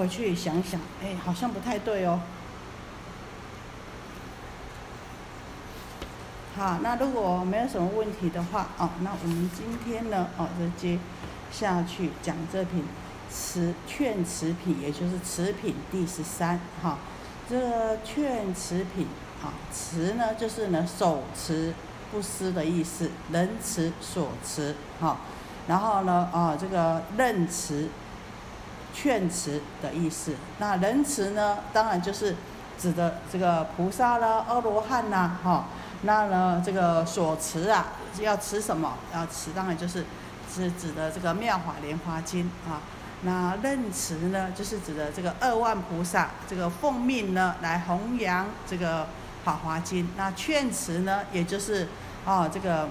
回去想想，哎，好像不太对哦。好，那如果没有什么问题的话，哦，那我们今天呢，哦，就接下去讲这品词劝词品，也就是词品第十三，哈，这个劝词品，啊，词呢就是呢手持不思的意思，人持所持，哈，然后呢，啊，这个任持劝词的意思，那仁慈呢，当然就是指的这个菩萨啦、阿罗汉呐，哈。那呢，这个所持啊，要持什么？要持当然就是是指的这个《妙法莲华经》啊。那任持呢，就是指的这个二万菩萨这个奉命呢来弘扬这个《法华经》。那劝持呢，也就是啊这个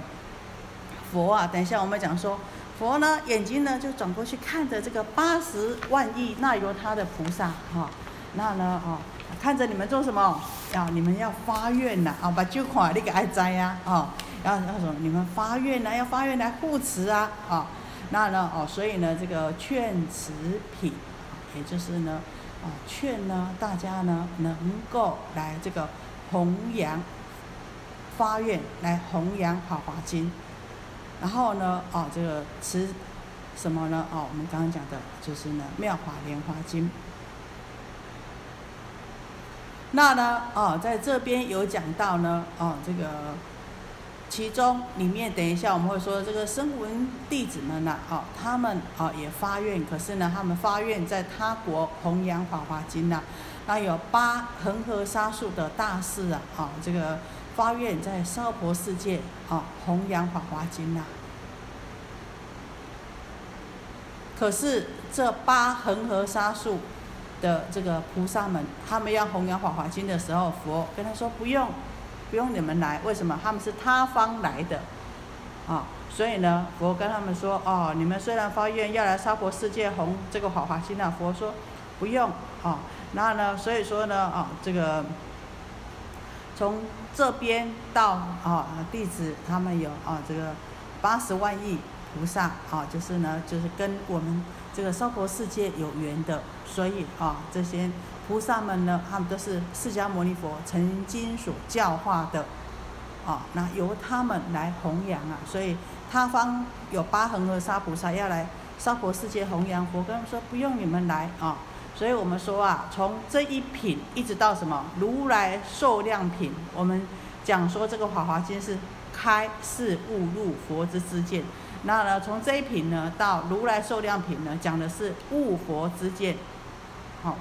佛啊。等一下我们讲说，佛呢眼睛呢就转过去看着这个八十万亿那由他的菩萨哈。那呢啊。看着你们做什么？啊你们要发愿呐！啊，把旧款你给爱摘呀！啊，要要什么？你们发愿呐，要发愿来护持啊！啊，那呢？哦，所以呢，这个劝持品，也就是呢，啊，劝呢大家呢能够来这个弘扬发愿来弘扬《好华经》，然后呢，哦，这个持什么呢？哦，我们刚刚讲的就是呢《妙法莲华经》。那呢，哦，在这边有讲到呢，哦，这个其中里面，等一下我们会说这个声闻弟子们呢，哦，他们哦也发愿，可是呢，他们发愿在他国弘扬法华经呢。那有八恒河沙数的大士啊，啊，这个发愿在娑婆世界啊弘扬法华经呐。可是这八恒河沙数。的这个菩萨们，他们要弘扬《法华经》的时候，佛跟他说：“不用，不用你们来。为什么？他们是他方来的，啊，所以呢，佛跟他们说：哦，你们虽然发愿要来娑婆世界弘这个《法华经》啊，佛说不用，啊，那呢，所以说呢，啊，这个从这边到啊弟子他们有啊这个八十万亿菩萨，啊，就是呢，就是跟我们。”这个娑婆世界有缘的，所以啊，这些菩萨们呢，他们都是释迦牟尼佛曾经所教化的，啊，那由他们来弘扬啊，所以他方有八恒河沙菩萨要来娑婆世界弘扬，佛跟他们说不用你们来啊，所以我们说啊，从这一品一直到什么如来受量品，我们讲说这个法华经是开示悟入佛之知见。那呢，从这一品呢到如来受量品呢，讲的是悟佛之见，好。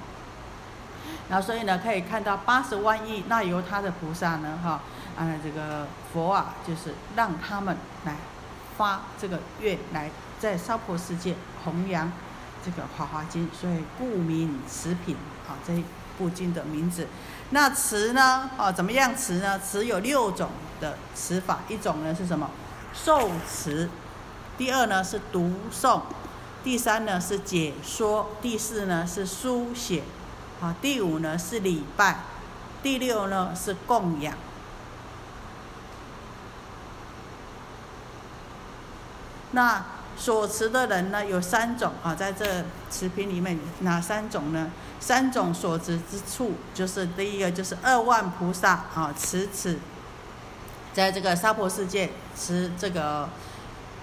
那所以呢，可以看到八十万亿那由他的菩萨呢，哈，啊，这个佛啊，就是让他们来发这个愿，来在娑婆世界弘扬这个华华经，所以故名此品，啊，这部经的名字。那词呢，哦，怎么样词呢？词有六种的词法，一种呢是什么？受词。第二呢是读诵，第三呢是解说，第四呢是书写，啊，第五呢是礼拜，第六呢是供养。那所持的人呢有三种啊，在这持品里面哪三种呢？三种所持之处就是第一个就是二万菩萨啊持此，在这个娑婆世界持这个。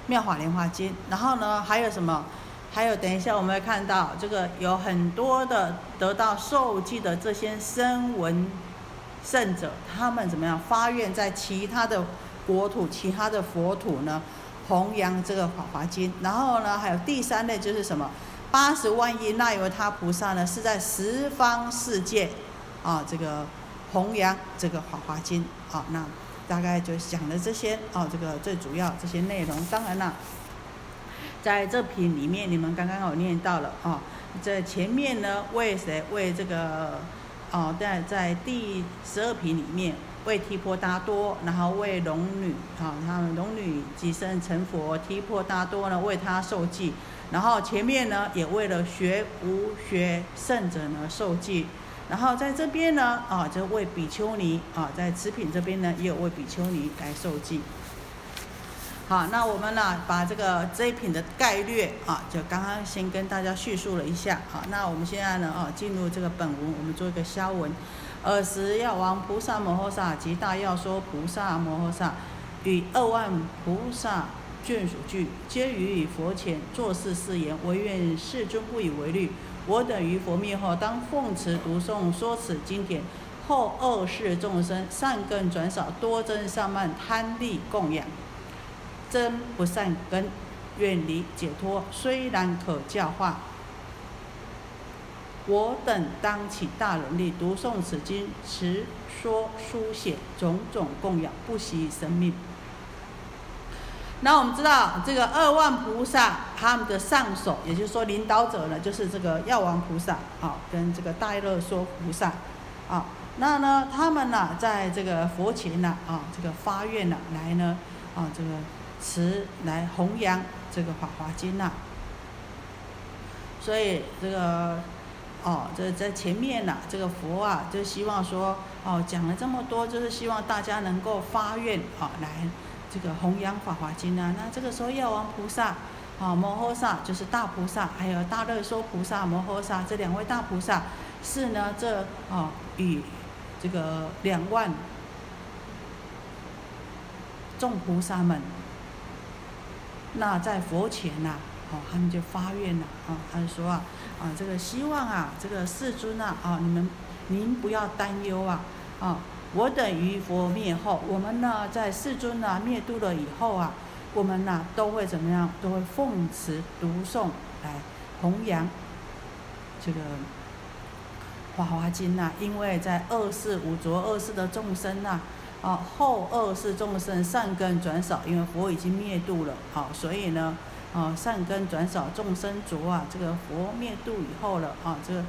妙法莲华经，然后呢，还有什么？还有，等一下我们会看到这个有很多的得到受记的这些声闻圣者，他们怎么样发愿在其他的国土、其他的佛土呢，弘扬这个法华经。然后呢，还有第三类就是什么？八十万亿那由他菩萨呢，是在十方世界啊，这个弘扬这个法华经啊，那。大概就讲了这些啊，这个最主要这些内容。当然了，在这品里面，你们刚刚有念到了啊，在前面呢，为谁？为这个哦，在在第十二品里面，为提婆达多，然后为龙女啊，他们龙女即生成佛，提婆达多呢为他受记，然后前面呢也为了学无学圣者呢受记。然后在这边呢，啊，就为比丘尼啊，在持品这边呢，也有为比丘尼来受记。好，那我们呢，把这个这一品的概略啊，就刚刚先跟大家叙述了一下。好，那我们现在呢，啊，进入这个本文，我们做一个消文。尔时药王菩萨摩诃萨及大药说菩萨摩诃萨与二万菩萨眷属俱，皆于佛前作是誓言：唯愿世尊不以为虑。我等于佛灭后，当奉持读诵说此经典，后恶世众生善根转少，多增上慢，贪利供养。真不善根，远离解脱，虽然可教化。我等当起大能力，读诵此经，持说书写种种供养，不惜生命。那我们知道，这个二万菩萨他们的上首，也就是说领导者呢，就是这个药王菩萨啊，跟这个大乐说菩萨啊。那呢，他们呢，在这个佛前呢啊，这个发愿呢，来呢啊，这个。持来弘扬这个《法华经》呐，所以这个哦，这在前面呐，这个佛啊，就希望说哦，讲了这么多，就是希望大家能够发愿啊，来这个弘扬《法华经》啊。那这个时候，药王菩萨啊，摩诃萨就是大菩萨，还有大乐说菩萨、摩诃萨这两位大菩萨，是呢，这啊与这个两万众菩萨们。那在佛前呐，哦，他们就发愿了，啊，他就说啊，啊，这个希望啊，这个世尊呐，啊，你们您不要担忧啊，啊，我等于佛灭后，我们呢在世尊呢灭度了以后啊，我们呢都会怎么样？都会奉持读诵来弘扬这个华华经呐，因为在二世五浊二世的众生呐。啊，后二世众生善根转少，因为佛已经灭度了，好，所以呢，啊，善根转少，众生浊啊，这个佛灭度以后了，啊，这个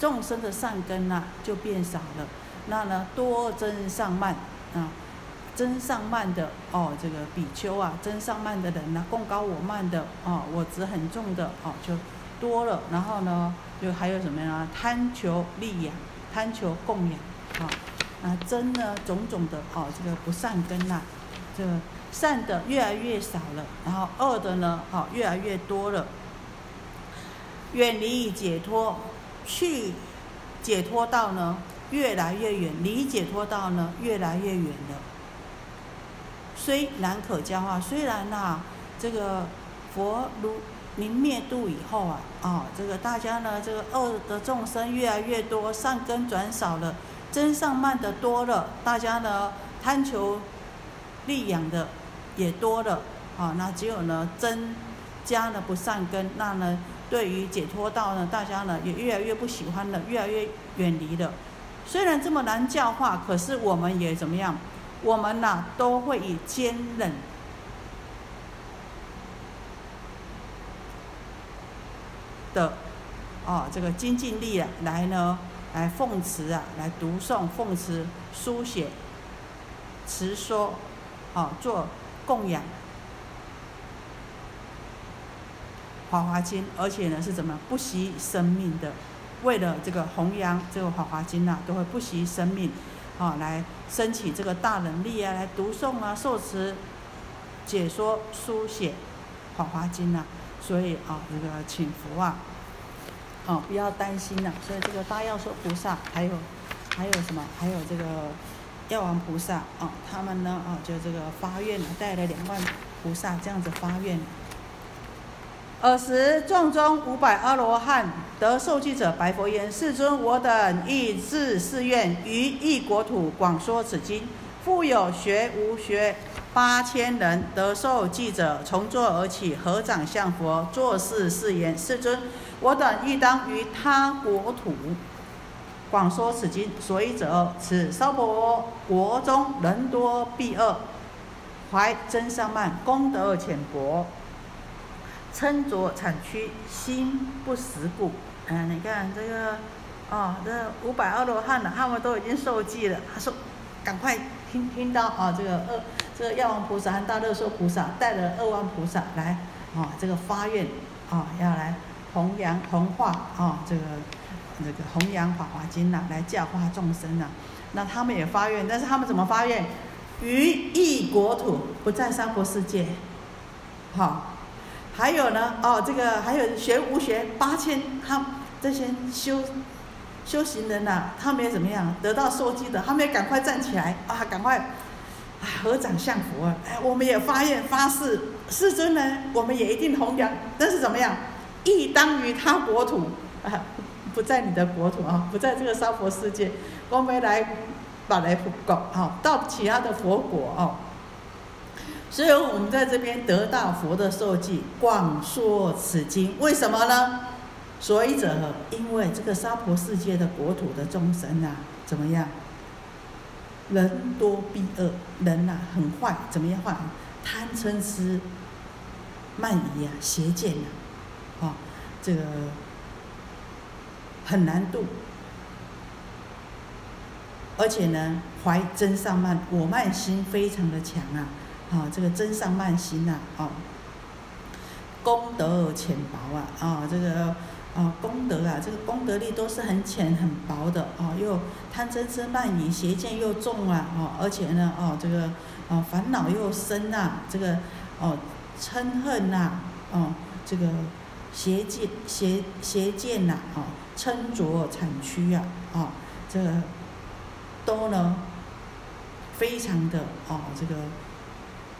众生的善根呐就变少了，那呢多增上慢啊，增上慢的哦，这个比丘啊，增上慢的人呢，共高我慢的哦，我执很重的哦，就多了，然后呢，就还有什么呀？贪求利养，贪求供养，啊。啊，真呢，种种的哦，这个不善根呐，这善的越来越少了，然后恶的呢，哦，越来越多了。远离解脱，去解脱道呢，越来越远；离解脱道呢，越来越远了。虽然可教化，虽然呐，这个佛如明灭度以后啊，啊，这个大家呢，这个恶的众生越来越多，善根转少了。增上慢的多了，大家呢贪求利养的也多了，啊，那只有呢增加了不善根，那呢对于解脱道呢，大家呢也越来越不喜欢了，越来越远离了。虽然这么难教化，可是我们也怎么样？我们呢都会以坚忍的哦这个精进力啊来呢。来奉持啊，来读诵、奉持、书写、词说，啊，做供养《华华经》，而且呢是怎么不惜生命的，为了这个弘扬这个《华华经》呐，都会不惜生命，啊，来升起这个大能力啊，来读诵啊、受持、解说、书写《华华经》呐，所以啊，这个请佛啊。哦，不要担心呐。所以这个大药说菩萨，还有还有什么？还有这个药王菩萨啊，他们呢啊，就这个发愿了带了两万菩萨这样子发愿。尔时众中五百阿罗汉得受记者白佛言：“世尊，我等亦自誓愿于异国土广说此经。复有学无学八千人得受记者，从坐而起，合掌向佛，作是誓言：世尊。”我等亦当于他国土广说此经，所以者，此娑婆国中人多必恶，怀真善慢，功德浅薄，称着产区，心不实故。嗯，你看这个，哦，这五百二罗汉呢，他们都已经受记了。他说，赶快听听到啊，这个二这个药王菩萨和大乐说菩萨带了二万菩萨来，啊，这个发愿，啊，要来。弘扬弘化啊，这个这个弘扬法华经呐，来教化众生呐。那他们也发愿，但是他们怎么发愿？于异国土，不在三国世界。好，还有呢，哦，这个还有学无学八千，他这些修修行人呐，他们也怎么样？得到受记的，他们也赶快站起来啊，赶快啊合掌向佛。哎，我们也发愿发誓，世尊呢，我们也一定弘扬。但是怎么样？亦当于他国土啊，不在你的国土啊，不在这个娑婆世界，我们来把来佛国啊，到其他的佛国啊。所以我们在这边得到佛的受记，广说此经，为什么呢？所以者，因为这个娑婆世界的国土的众生啊，怎么样？人多必恶，人呐很坏，怎么样坏？贪嗔痴慢疑啊，邪见呐，啊，这个很难度，而且呢，怀真上慢我慢心非常的强啊。啊，这个真上慢心呐，啊，功德浅薄啊，啊，这个啊功德啊，这个功德力都是很浅很薄的，啊，又贪嗔痴慢疑邪见又重啊，啊，而且呢，哦，这个啊烦恼又深呐，这个哦嗔恨呐，哦，这个邪见邪邪见呐，啊，嗔浊产区啊，啊，这个都呢非常的哦，这个。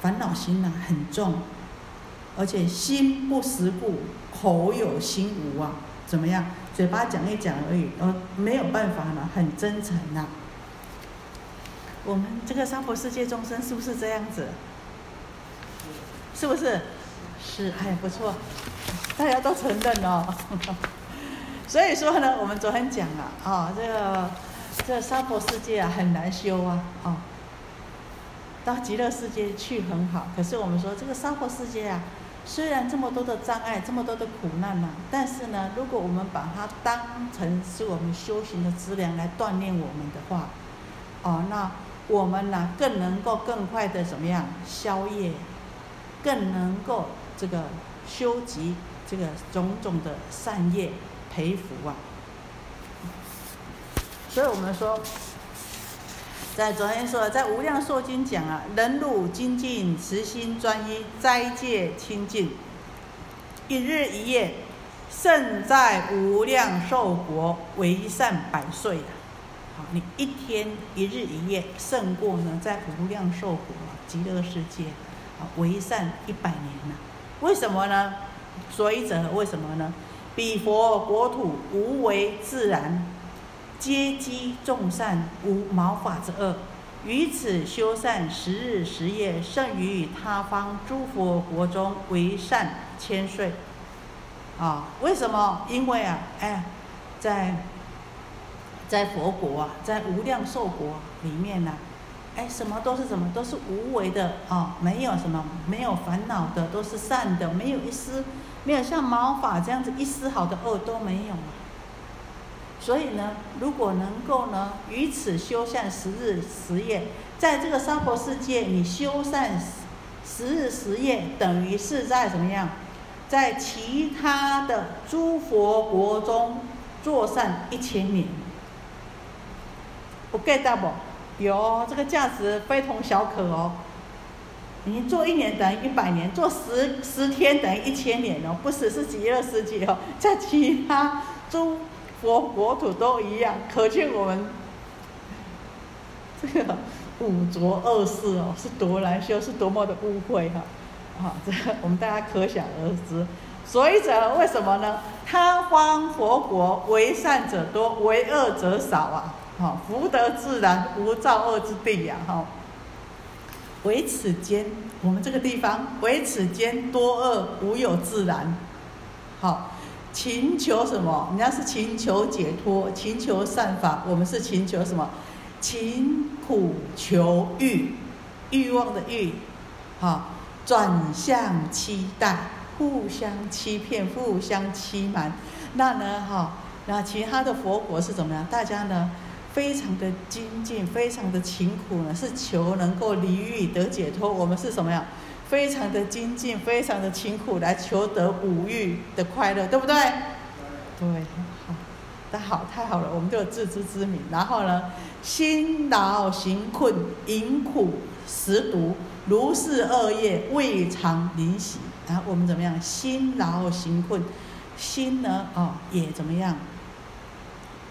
烦恼心呐很重，而且心不识故，口有心无啊，怎么样？嘴巴讲一讲而已，呃，没有办法呢，很真诚呐。我们这个三佛世界众生是不是这样子？是不是？是，哎，不错，大家都承认哦。所以说呢，我们昨天讲了啊，这个这娑婆世界啊很难修啊，啊。到极乐世界去很好，可是我们说这个娑婆世界啊，虽然这么多的障碍，这么多的苦难呐，但是呢，如果我们把它当成是我们修行的资粮来锻炼我们的话，哦，那我们呢更能够更快的怎么样消业，更能够这个修集这个种种的善业培福啊。所以我们说。在昨天说，在无量寿经讲啊，忍辱精进，慈心专一，斋戒清净，一日一夜，胜在无量寿国为善百岁啊！好，你一天一日一夜胜过呢，在无量寿国极乐世界啊，为善一百年呐。为什么呢？所以者为什么呢？彼佛国土无为自然。皆积众善，无毛发之恶，于此修善十日十夜，胜于他方诸佛国中为善千岁。啊，为什么？因为啊，哎，在在佛国啊，在无量寿国里面呢，哎，什么都是什么，都是无为的啊，没有什么，没有烦恼的，都是善的，没有一丝，没有像毛发这样子一丝毫的恶都没有啊。所以呢，如果能够呢，于此修善十日十夜，在这个娑婆世界，你修善十日十夜，等于是在怎么样，在其他的诸佛国中做善一千年。不 get 到不？有这个价值非同小可哦。你做一年等于一百年，做十十天等于一千年哦，不是是极乐世界哦，在其他诸。国国土都一样，可见我们这个五浊恶世哦，是多难修，是多么的污秽哈！啊，这我们大家可想而知。所以者为什么呢？他方佛国为善者多，为恶者少啊！好，福德自然，无造恶之地呀！哈，唯此间，我们这个地方唯此间多恶，无有自然。好。请求什么？人家是请求解脱，请求善法。我们是请求什么？请苦求欲，欲望的欲，好，转向期待，互相欺骗，互相欺瞒。那呢，哈，那其他的佛国是怎么样？大家呢，非常的精进，非常的勤苦呢，是求能够离欲得解脱。我们是什么样？非常的精进，非常的勤苦来求得五欲的快乐，对不对？对，好。那好，太好了，我们都有自知之明。然后呢，辛劳行困，饮苦食毒，如是恶业，未尝离息。然后我们怎么样？辛劳行困，心呢，哦，也怎么样？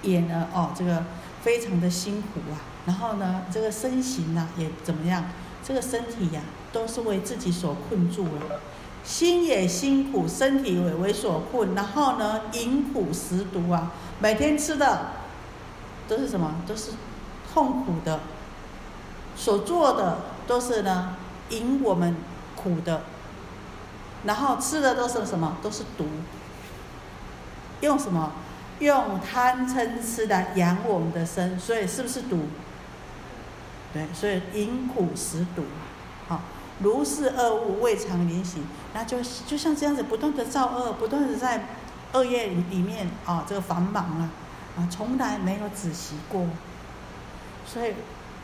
也呢，哦，这个非常的辛苦啊。然后呢，这个身形呢，也怎么样？这个身体呀，都是为自己所困住了。心也辛苦，身体为为所困，然后呢，饮苦食毒啊，每天吃的都是什么？都是痛苦的，所做的都是呢，引我们苦的，然后吃的都是什么？都是毒。用什么？用贪嗔痴来养我们的身，所以是不是毒？对，所以饮苦食毒，好。如是恶物未尝离息，那就就像这样子，不断的造恶，不断的在恶业里面啊，这个繁忙啊，啊，从来没有止息过。所以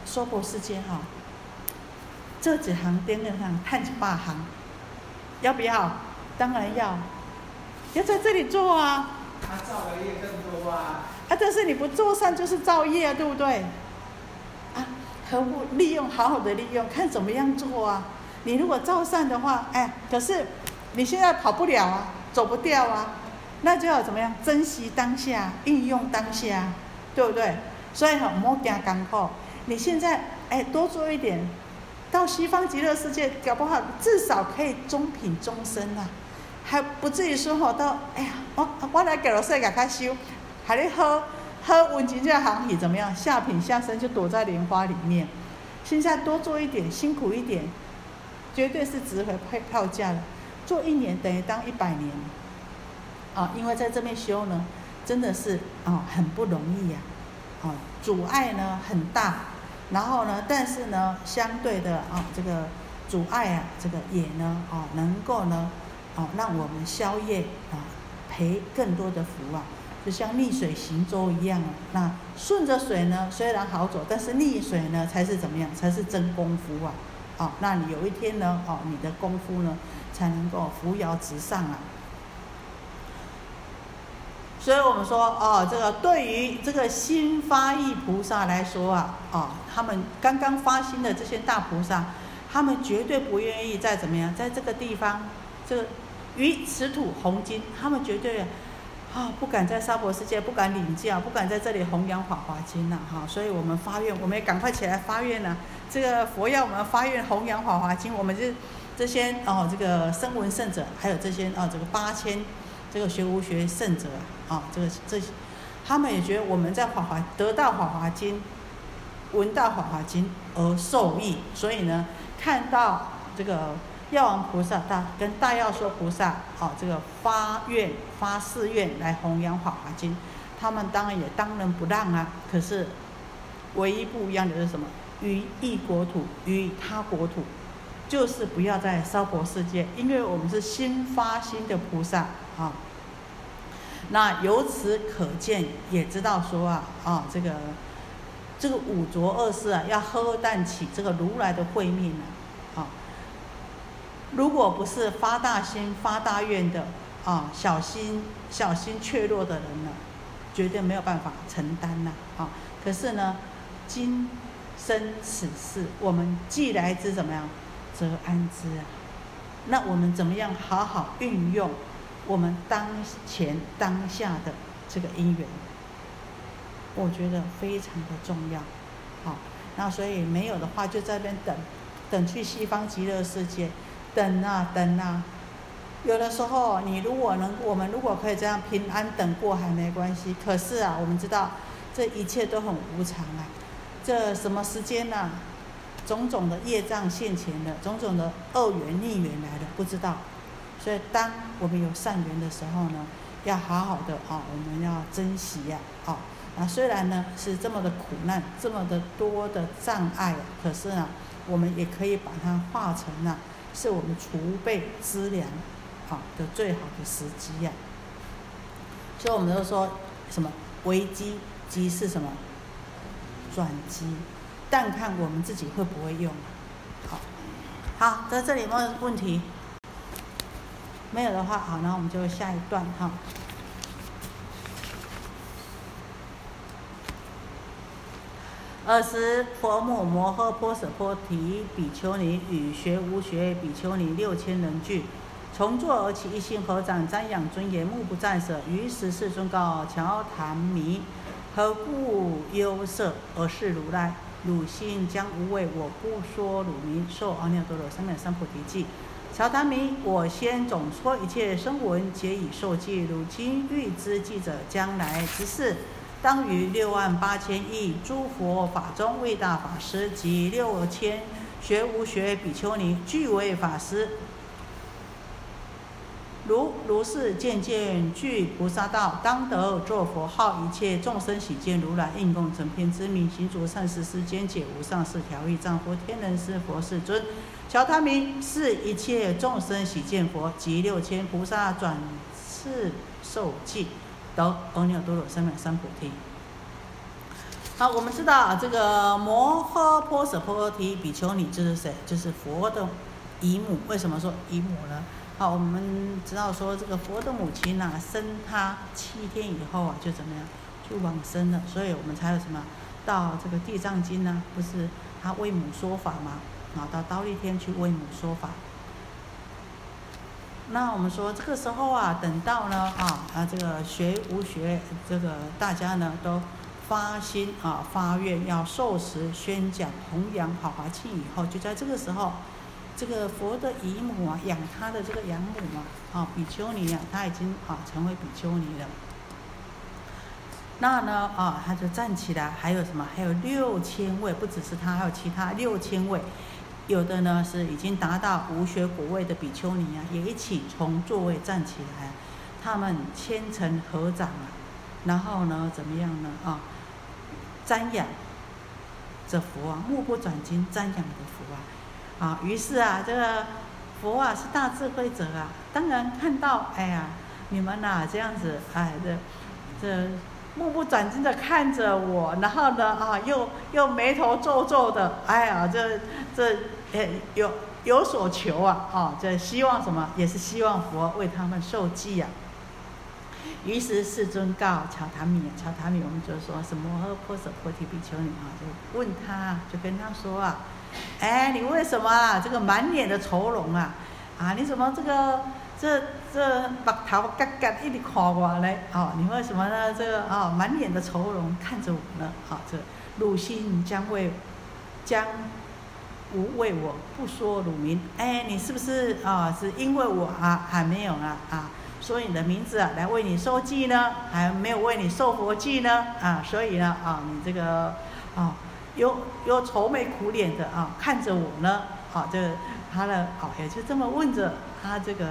娑婆世界哈，这几行电灯上看几把行，要不要？当然要，要在这里做啊。他造的业更多啊。啊，但是你不做善就是造业啊，对不对？啊，何不利用好好的利用，看怎么样做啊？你如果造善的话，哎，可是你现在跑不了啊，走不掉啊，那就要怎么样？珍惜当下，运用当下，对不对？所以很莫惊干苦。你现在哎，多做一点，到西方极乐世界，搞不好至少可以中品终身呐，还不至于说吼到哎呀，我我来给了世界开修，还得喝喝温泉这行体怎么样？下品下身就躲在莲花里面。现在多做一点，辛苦一点。绝对是值回票票价的，做一年等于当一百年，啊，因为在这边修呢，真的是啊很不容易呀，啊阻碍呢很大，然后呢，但是呢相对的啊这个阻碍啊这个也呢啊能够呢哦让我们消业啊赔更多的福啊，就像逆水行舟一样啊，那顺着水呢虽然好走，但是逆水呢才是怎么样？才是真功夫啊。哦，那你有一天呢？哦，你的功夫呢，才能够扶摇直上啊。所以我们说，哦，这个对于这个新发意菩萨来说啊，哦，他们刚刚发心的这些大菩萨，他们绝对不愿意再怎么样，在这个地方，这个于此土红金，他们绝对啊不敢在娑婆世界，不敢领教，不敢在这里弘扬法华经了哈。所以我们发愿，我们也赶快起来发愿呢。这个佛要我们发愿弘扬《法华经》，我们这这些哦，这个声闻圣者，还有这些哦，这个八千这个学无学圣者啊，这个这些他们也觉得我们在《法华》得到《法华经》，闻到《法华经》而受益，所以呢，看到这个药王菩萨大跟大药说菩萨哦，这个发愿发誓愿来弘扬《法华经》，他们当然也当仁不让啊。可是唯一不一样的是什么？于异国土，于他国土，就是不要在娑婆世界，因为我们是新发心的菩萨啊。那由此可见，也知道说啊啊，这个这个五浊恶世啊，要喝淡起这个如来的慧命。啊，如果不是发大心、发大愿的啊，小心小心怯弱的人呢，绝对没有办法承担呐。啊，可是呢，今生此事，我们既来之怎么样，则安之啊？那我们怎么样好好运用我们当前当下的这个因缘？我觉得非常的重要。好，那所以没有的话，就在那边等，等去西方极乐世界，等啊等啊。有的时候，你如果能，我们如果可以这样平安等过还没关系。可是啊，我们知道这一切都很无常啊。这什么时间呢？种种的业障现前的，种种的恶缘逆缘来的，不知道。所以，当我们有善缘的时候呢，要好好的啊，我们要珍惜呀，啊，那虽然呢是这么的苦难，这么的多的障碍，可是呢，我们也可以把它化成呢，是我们储备资粮，好的最好的时机呀。所以，我们都说什么危机即是什么？转机，但看我们自己会不会用。好，好，在这里没有问题？没有的话，好，那我们就下一段哈。尔时，佛母摩诃婆舍波提比丘尼与学无学比丘尼六千人聚，从坐而起，一心合掌瞻仰尊严，目不暂舍。于是世尊告乔檀弥：何故忧色？而是如来，汝心将无畏，我不说汝名，受阿耨多罗三藐三菩提记。乔檀弥，我先总说一切声闻，皆已受记。如今欲知记者将来之事。当于六万八千亿诸佛法中，为大法师及六千学无学比丘尼，俱为法师。如如是渐渐具菩萨道，当得作佛号，一切众生喜见如来，应供成片之名，行足善事，世间解无上士调御丈夫，天人师佛世尊。小他名是一切众生喜见佛及六千菩萨转世受记。得阿耨多罗三藐三菩提。好，我们知道这个摩诃婆舍波提比丘尼就是谁？就是佛的姨母。为什么说姨母呢？好，我们知道说这个佛的母亲呢，生他七天以后啊，就怎么样，就往生了。所以我们才有什么到这个地藏经呢？不是他为母说法吗？啊，到刀立天去为母说法。那我们说这个时候啊，等到呢啊啊这个学无学这个大家呢都发心啊发愿要受持宣讲弘扬好华经以后，就在这个时候，这个佛的姨母啊养他的这个养母嘛啊比丘尼啊，他已经啊成为比丘尼了。那呢啊他就站起来，还有什么？还有六千位，不只是他，还有其他六千位。有的呢是已经达到无学果位的比丘尼啊，也一起从座位站起来，他们虔诚合掌啊，然后呢怎么样呢啊？瞻仰这佛啊，目不转睛瞻仰的佛啊，啊，于是啊，这个佛啊是大智慧者啊，当然看到，哎呀，你们呐这样子，哎，这这。目不转睛的看着我，然后呢，啊，又又眉头皱皱的，哎呀，这这，呃，有有所求啊，啊，这希望什么？也是希望佛为他们受记啊。于是世尊告乔檀米，乔檀米，我们就说什么摩诃婆舍婆提比丘尼啊，就问他，就跟他说啊，哎，你为什么啊，这个满脸的愁容啊？啊，你怎么这个？这这把头嘎嘎一直看我嘞，哦，你为什么呢？这个啊，满脸的愁容看着我呢？好，这汝心将为将无为我不说鲁名，哎，你是不是啊？是因为我啊还没有啊啊说你的名字啊来为你受记呢？还没有为你受佛记呢？啊，所以呢啊，你这个啊又又愁眉苦脸的啊看着我呢？好，这他的哦也就这么问着。他这个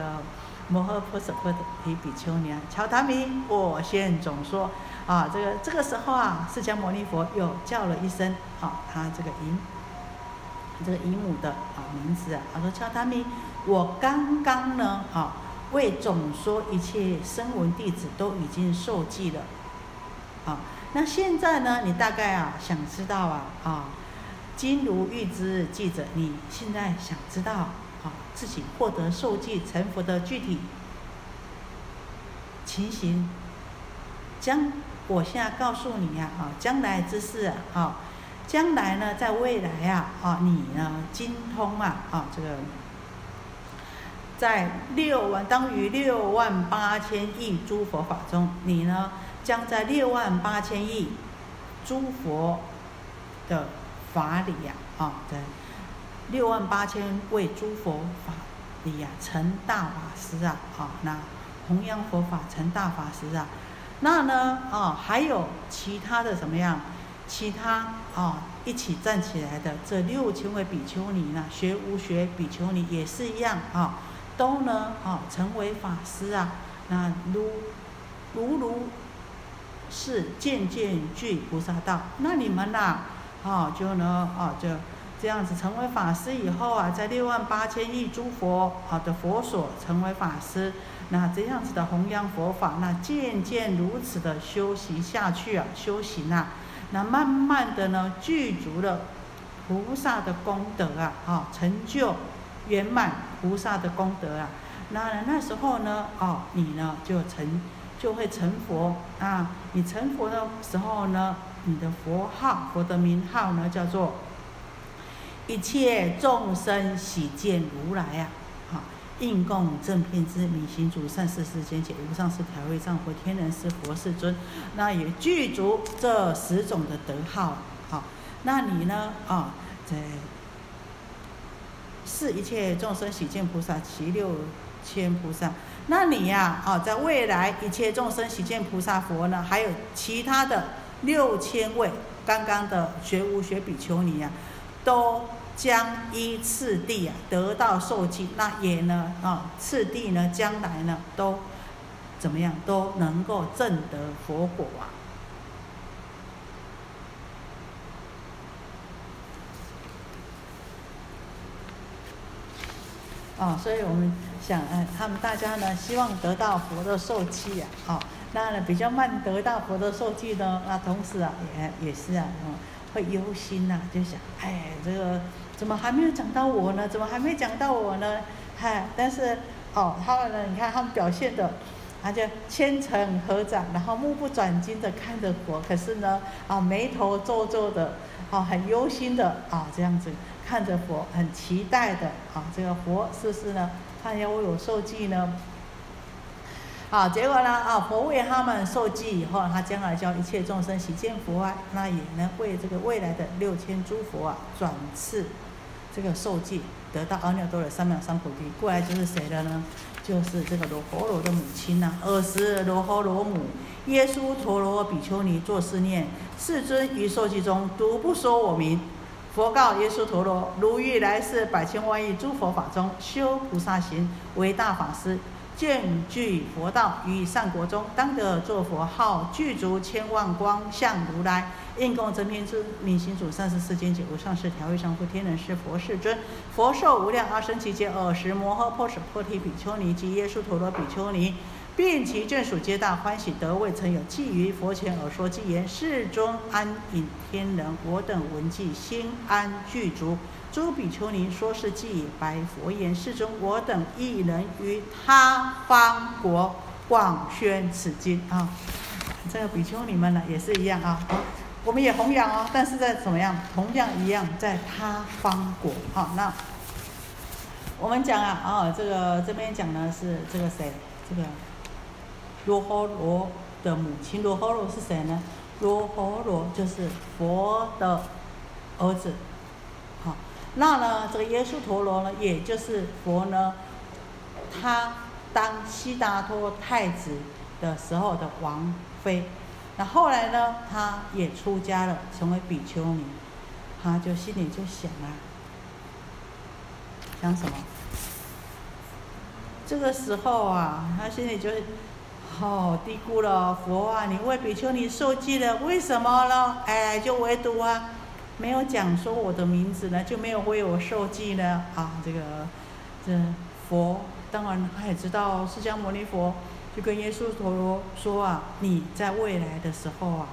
摩诃婆舍波提比丘尼，乔达弥，我先总说啊，这个这个时候啊，释迦牟尼佛又叫了一声啊，他这个姨这个姨母的啊名字啊，他说乔达弥，我刚刚呢啊为总说一切声闻弟子都已经受记了啊，那现在呢，你大概啊想知道啊啊，今如欲知记者，你现在想知道？自己获得受记成佛的具体情形，将我现在告诉你呀，啊，将来之事啊，将来呢，在未来呀，啊，你呢精通啊，啊，这个在六万当于六万八千亿诸佛法中，你呢将在六万八千亿诸佛的法里呀，啊，对。六万八千位诸佛法里呀，成大法师啊，啊，那弘扬佛法成大法师啊，那呢，啊，还有其他的什么样？其他啊，一起站起来的这六千位比丘尼呢，学无学比丘尼也是一样啊，都呢，啊，成为法师啊，那如如如是渐渐具菩萨道，那你们呐，啊，就呢，啊，就。这样子成为法师以后啊，在六万八千亿诸佛好的佛所成为法师，那这样子的弘扬佛法，那渐渐如此的修行下去啊，修行啊，那慢慢的呢，具足了菩萨的功德啊，啊，成就圆满菩萨的功德啊，那那时候呢，哦，你呢就成就会成佛啊。你成佛的时候呢，你的佛号、佛的名号呢，叫做一切众生喜见如来啊。好，应供正遍知明行主善事世间解无上士调御丈夫天人师佛世尊，那也具足这十种的德号。好，那你呢？啊，在。是一切众生喜见菩萨，其六千菩萨。那你呀，啊，在未来一切众生喜见菩萨佛呢，还有其他的六千位刚刚的学无学比丘尼呀，都将依次第啊得到受记。那也呢，啊，次第呢，将来呢，都怎么样，都能够证得佛果啊。啊，所以我们想，呃，他们大家呢，希望得到佛的受记啊，好，那呢比较慢得到佛的受记呢，那同时啊，也也是啊，会忧心呐，就想，哎，这个怎么还没有讲到我呢？怎么还没讲到我呢？嗨，但是，哦，他们呢，你看他们表现的，他就虔诚合掌，然后目不转睛的看着佛，可是呢，啊，眉头皱皱的，啊，很忧心的，啊，这样子。看着佛，很期待的啊！这个佛是不是呢？看要为我受记呢？好，结果呢？啊，佛为他们受记以后，他将来叫一切众生喜见佛啊，那也能为这个未来的六千诸佛啊转赐这个受记，得到阿耨多罗三藐三菩提。过来就是谁的呢？就是这个罗喉罗的母亲呐，尔时罗喉罗母耶稣陀罗比丘尼作是念：世尊于受记中独不说我名。佛告耶稣陀罗：如欲来世百千万亿诸佛法中修菩萨行，为大法师，见具佛道于善国中，当得作佛号，具足千万光相如来，应供真遍知明行主三十世间解无上士调御上父天人师佛世尊，佛寿无量阿僧祇劫尔时摩诃波舍波提比丘尼及耶稣陀罗比丘尼。并其眷属皆大欢喜，得未曾有寄于佛前而说偈言：世尊安隐天人，我等闻记心安具足。诸比丘尼说是偈，白佛言：世尊，我等一人于他方国广宣此经啊。这个比丘尼们呢，也是一样啊。我们也弘扬哦，但是在怎么样？同样一样，在他方国。好，那我们讲啊，啊，这个这边讲的是这个谁？这个。罗诃罗的母亲，罗诃罗是谁呢？罗诃罗就是佛的儿子，那呢，这个耶稣陀罗呢，也就是佛呢，他当悉达多太子的时候的王妃，那后来呢，他也出家了，成为比丘尼，他就心里就想啊，想什么？这个时候啊，他心里就。哦，低估了佛啊！你为比丘尼受记了，为什么呢？哎，就唯独啊，没有讲说我的名字呢，就没有为我受记呢？啊，这个这佛当然他也知道，释迦牟尼佛就跟耶稣陀罗说啊，你在未来的时候啊，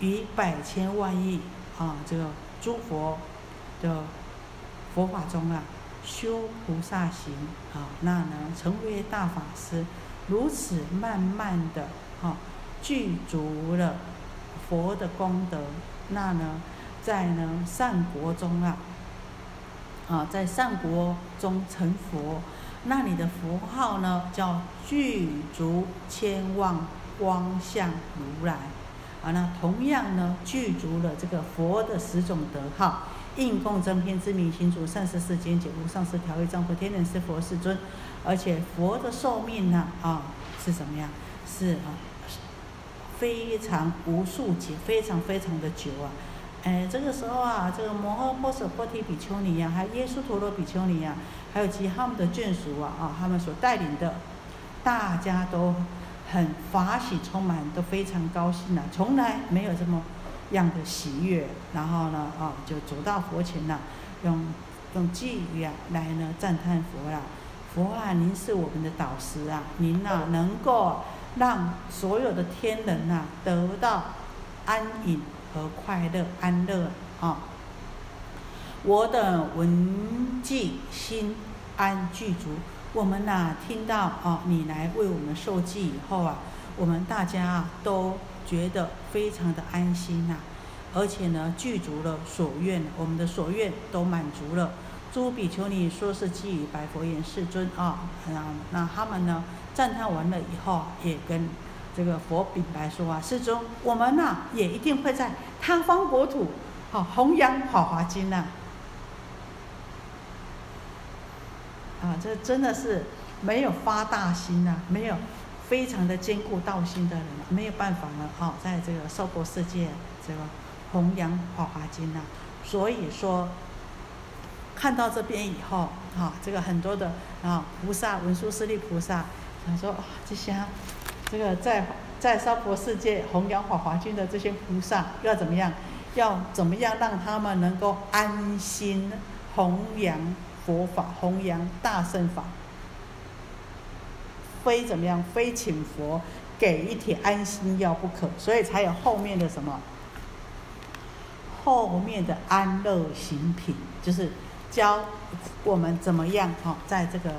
于百千万亿啊这个诸佛的佛法中啊，修菩萨行啊，那呢成为大法师。如此慢慢的，哈，具足了佛的功德，那呢，在呢善国中啊，啊，在善国中成佛，那你的佛号呢叫具足千万光相如来，啊，那同样呢具足了这个佛的十种德号，应供真遍知明行足善事世间解无上士调御丈夫天人师佛世尊。而且佛的寿命呢，啊，是什么样？是啊，非常无数劫，非常非常的久啊。哎，这个时候啊，这个摩诃波舍波提比丘尼呀，还有耶稣陀罗比丘尼呀，还有其他们的眷属啊，啊，他们所带领的，大家都很法喜充满，都非常高兴呐，从来没有这么样的喜悦。然后呢，啊，就走到佛前呐，用用寄语啊来呢赞叹佛啊。佛啊，您是我们的导师啊！您呐，能够让所有的天人呐得到安隐和快乐、安乐啊！我等闻记心安具足。我们呐听到啊，你来为我们受记以后啊，我们大家啊都觉得非常的安心呐，而且呢具足了所愿，我们的所愿都满足了。诸比丘尼说是基于白佛言世尊啊，那那他们呢赞叹完了以后，也跟这个佛禀白说啊，世尊，我们呐也一定会在他方国土好弘扬法华经呐。啊，这真的是没有发大心呐，没有非常的坚固道心的人，没有办法呢，哈，在这个娑婆世界这个弘扬法华经呐。所以说，看到这边以后，哈，这个很多的啊菩萨文殊师利菩萨，他说啊，这些这个在在娑婆世界弘扬法华经的这些菩萨要怎么样？要怎么样让他们能够安心弘扬？佛法弘扬大圣法，非怎么样？非请佛给一帖安心药不可，所以才有后面的什么？后面的安乐行品，就是教我们怎么样哈，在这个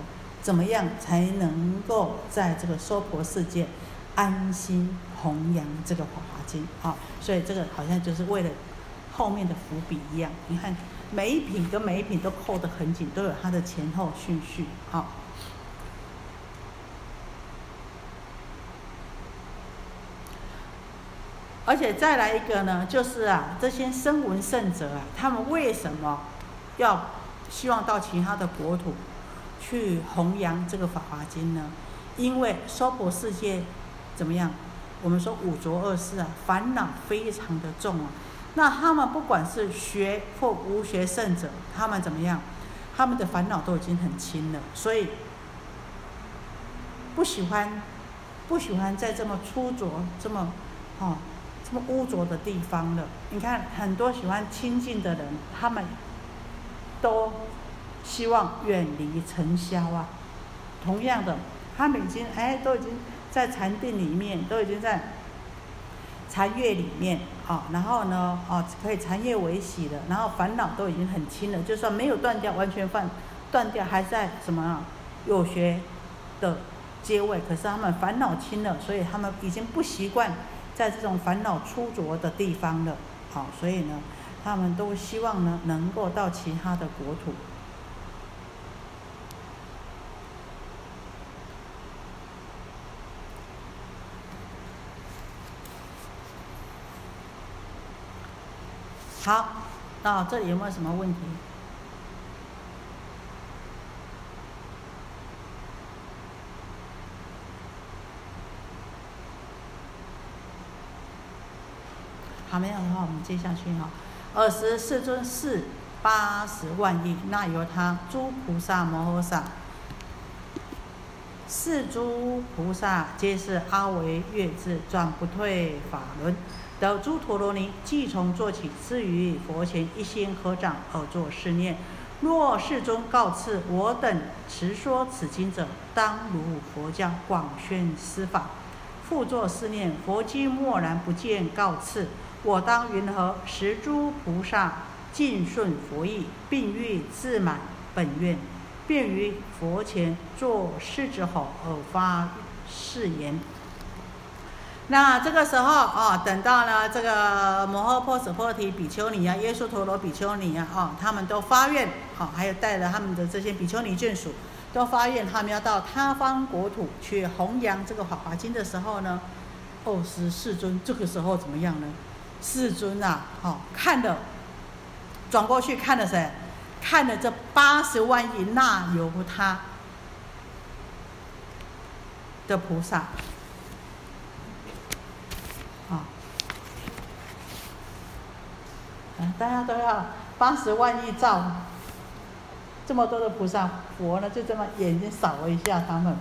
怎么样才能够在这个娑婆世界安心弘扬这个《法华经》啊？所以这个好像就是为了后面的伏笔一样，你看。每一品跟每一品都扣得很紧，都有它的前后顺序，啊。而且再来一个呢，就是啊，这些声闻圣者啊，他们为什么要希望到其他的国土去弘扬这个法华经呢？因为娑婆世界怎么样？我们说五浊恶世啊，烦恼非常的重啊。那他们不管是学或无学圣者，他们怎么样？他们的烦恼都已经很轻了，所以不喜欢不喜欢在这么粗浊、这么哦这么污浊的地方了。你看，很多喜欢清净的人，他们都希望远离尘嚣啊。同样的，他们已经哎都已经在禅定里面，都已经在禅悦里面。啊，然后呢，哦，可以禅悦为喜的，然后烦恼都已经很轻了，就算没有断掉，完全断断掉，还在什么啊？有学的阶位，可是他们烦恼轻了，所以他们已经不习惯在这种烦恼粗浊的地方了。好，所以呢，他们都希望呢，能够到其他的国土。好，那这里有没有什么问题？好，没有的话，我们接下去哈。二十四尊是八十万亿，那由他诸菩萨摩诃萨，四诸菩萨皆是阿维月智，转不退法轮。得诸陀罗尼，即从坐起，至于佛前一心合掌而作是念：若世尊告赐我等持说此经者，当如佛教广宣施法。复作是念：佛经默然不见告赐，我当云何十诸菩萨尽顺佛意，并欲自满本愿，便于佛前作是之后而发誓言。那这个时候啊，等到呢这个摩诃婆舍波提比丘尼啊、耶稣陀罗比丘尼啊，哦，他们都发愿，好，还有带着他们的这些比丘尼眷属，都发愿他们要到他方国土去弘扬这个法华经的时候呢，哦，是世尊这个时候怎么样呢？世尊啊，好，看的，转过去看了谁？看了这八十万亿那由他的菩萨。啊大家都要八十万亿兆，这么多的菩萨佛呢，就这么眼睛扫了一下他们。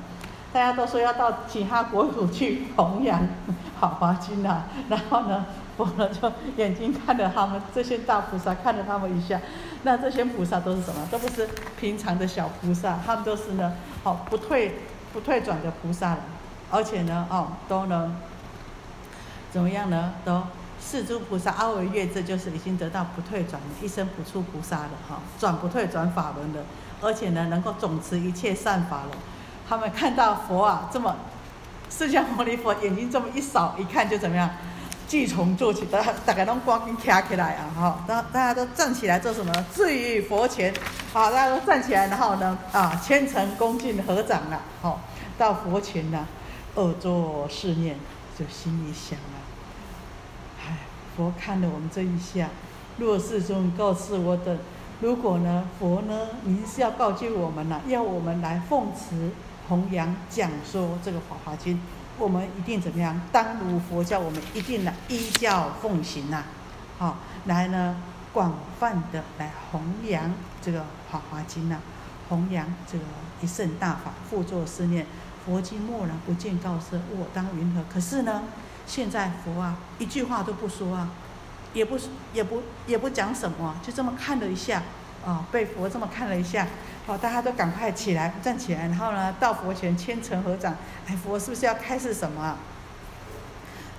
大家都说要到其他国土去弘扬好华经啊，然后呢，佛呢就眼睛看着他们这些大菩萨，看着他们一下。那这些菩萨都是什么？都不是平常的小菩萨，他们都是呢，好不退不退转的菩萨了。而且呢，哦，都能怎么样呢？都。四诸菩萨阿维月，这就是已经得到不退转一生不出菩萨了哈，转不退转法轮的，而且呢，能够总持一切善法了。他们看到佛啊这么释迦牟尼佛眼睛这么一扫，一看就怎么样？聚从做起，大大家都赶紧站起来啊！哈，大大家都站起来做什么？至于佛前，好，大家都站起来，然后呢，啊，虔诚恭敬合掌了，好，到佛前呢，二作是念，就心里想啊，唉，佛看了我们这一下，若世尊告示我等，如果呢，佛呢，您是要告诫我们呢，要我们来奉持、弘扬、讲说这个《法华经》。我们一定怎么样？当如佛教，我们一定呢依教奉行呐，好，来呢广泛的来弘扬这个《法华经》呐，弘扬这个一圣大法，复作思念，佛经默然不见告示，我当云何？可是呢，现在佛啊，一句话都不说啊，也不也不也不讲什么，就这么看了一下，啊，被佛这么看了一下。好，大家都赶快起来，站起来，然后呢，到佛前虔诚合掌。哎，佛是不是要开示什么？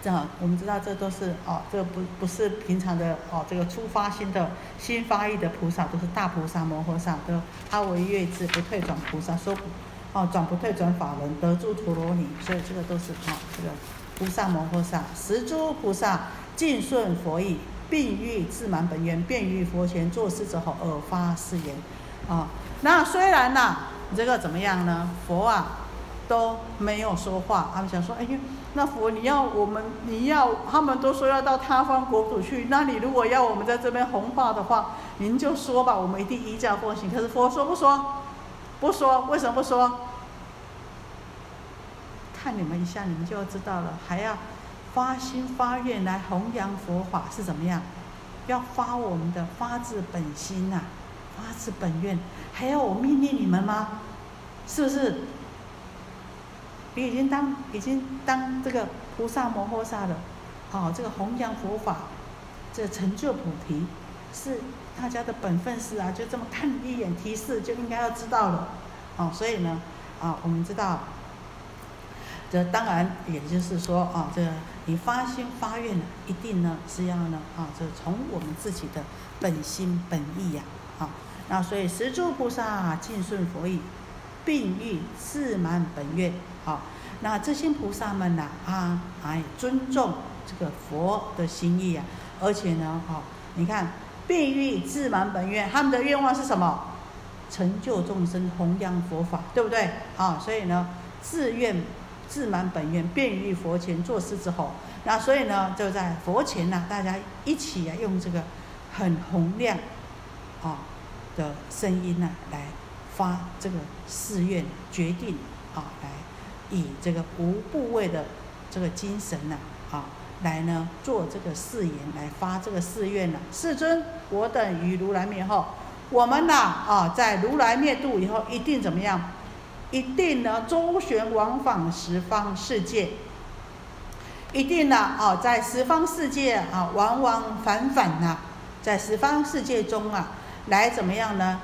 正好，我们知道这都是哦，这不不是平常的哦，这个初发心的新发意的菩萨，都是大菩萨摩诃萨，都阿维月智不退转菩萨，说哦转不退转法轮得诸陀罗尼，所以这个都是哦这个菩萨摩诃萨，十诸菩萨尽顺佛意，并欲自满本愿，便于佛前作事者后而发誓言，啊。那虽然呐，这个怎么样呢？佛啊都没有说话，他们想说，哎呀，那佛你要我们，你要他们都说要到他方国土去，那你如果要我们在这边弘化的话，您就说吧，我们一定依教奉行。可是佛说不说？不说，为什么不说？看你们一下，你们就知道了。还要发心发愿来弘扬佛法是怎么样？要发我们的发自本心呐。发自本愿，还要我命令你们吗？是不是？你已经当已经当这个菩萨摩诃萨了，哦，这个弘扬佛法，这成就菩提，是大家的本分事啊！就这么看一眼提示，就应该要知道了，哦，所以呢，啊，我们知道，这当然也就是说，啊，这你发心发愿呢，一定呢是要呢，啊，这从我们自己的本心本意呀，啊。那所以十诸菩萨尽顺佛意，并欲自满本愿。好，那这些菩萨们呢，啊，哎，尊重这个佛的心意啊，而且呢，好，你看，并欲自满本愿，他们的愿望是什么？成就众生，弘扬佛法，对不对？啊，所以呢，自愿自满本愿，便于佛前作事之后，那所以呢，就在佛前呢，大家一起啊，用这个很洪亮，啊。的声音呢，来发这个誓愿，决定啊，来以这个无部位的这个精神呢，啊，来呢做这个誓言，来发这个誓愿呢。世尊，我等于如来灭后，我们呢，啊，在如来灭度以后，一定怎么样？一定呢周旋往返十方世界，一定呢，啊，在十方世界啊，往往返返呐，在十方世界中啊。来怎么样呢？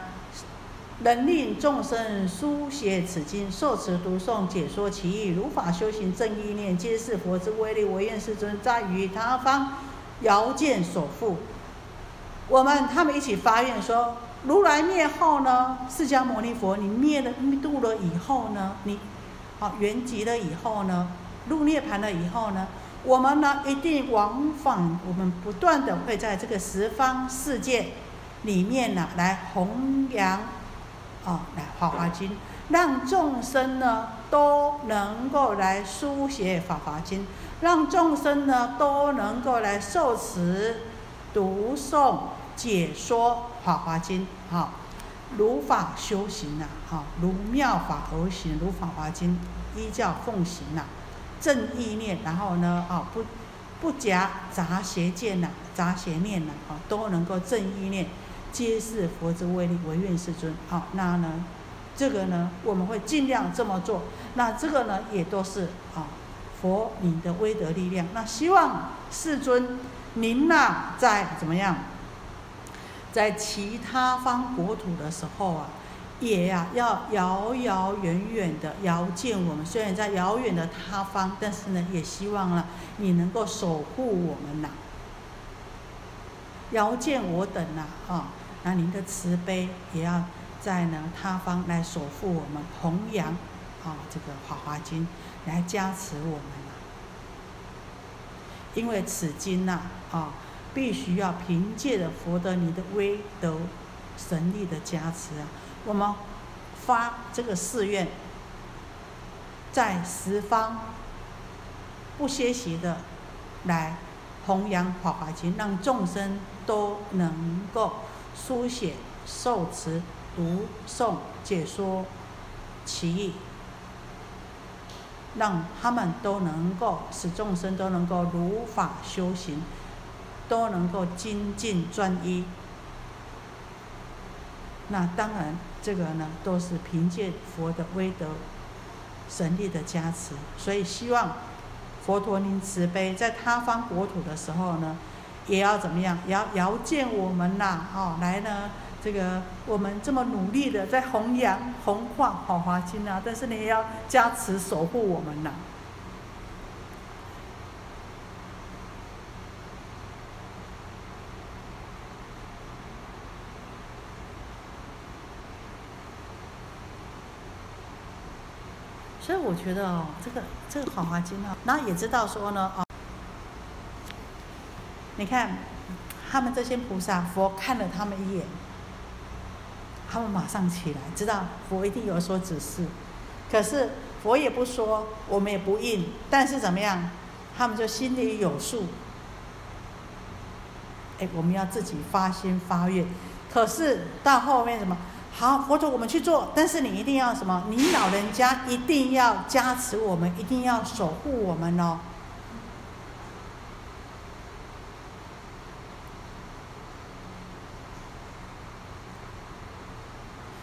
能令众生书写此经，受持读诵，解说其意，如法修行正意念，皆是佛之威力。唯愿世尊在于他方遥见所复。我们他们一起发愿说：如来灭后呢？释迦牟尼佛，你灭了灭度了以后呢？你好圆寂了以后呢？入涅盘了以后呢？我们呢一定往返，我们不断的会在这个十方世界。里面呢，来弘扬，啊，来《法华经》，让众生呢都能够来书写《法华经》，让众生呢都能够来受持、读诵、解说《法华经》。好，如法修行呐，好，如妙法而行，如《法华经》依教奉行呐，正意念，然后呢，啊，不不夹杂邪见呐，杂邪念呐，啊，都能够正意念。皆是佛之威力，唯愿世尊。好，那呢，这个呢，我们会尽量这么做。那这个呢，也都是啊，佛你的威德力量。那希望世尊您呐，在怎么样，在其他方国土的时候啊，也呀要遥遥远远的遥见我们。虽然在遥远的他方，但是呢，也希望呢，你能够守护我们呐，遥见我等呐，啊。那您的慈悲也要在呢他方来守护我们弘扬，啊这个《法华经》来加持我们因为此经呐啊，必须要凭借着佛的你的威德神力的加持啊，我们发这个誓愿，在十方不歇息的来弘扬《法华经》，让众生都能够书写、受持、读诵、解说其意。让他们都能够使众生都能够如法修行，都能够精进专一。那当然，这个呢都是凭借佛的威德、神力的加持。所以希望佛陀您慈悲，在他方国土的时候呢，也要怎么样？也要遥见我们呐，哦，来呢。这个我们这么努力的在弘扬、弘化《好华经》啊，但是你也要加持守护我们呐以我觉得哦，这个这个《好华经》啊，然后也知道说呢，哦，你看他们这些菩萨，佛看了他们一眼。他们马上起来，知道佛一定有所指示，可是佛也不说，我们也不应，但是怎么样，他们就心里有数。哎，我们要自己发心发愿，可是到后面什么？好，佛陀，我们去做，但是你一定要什么？你老人家一定要加持我们，一定要守护我们哦。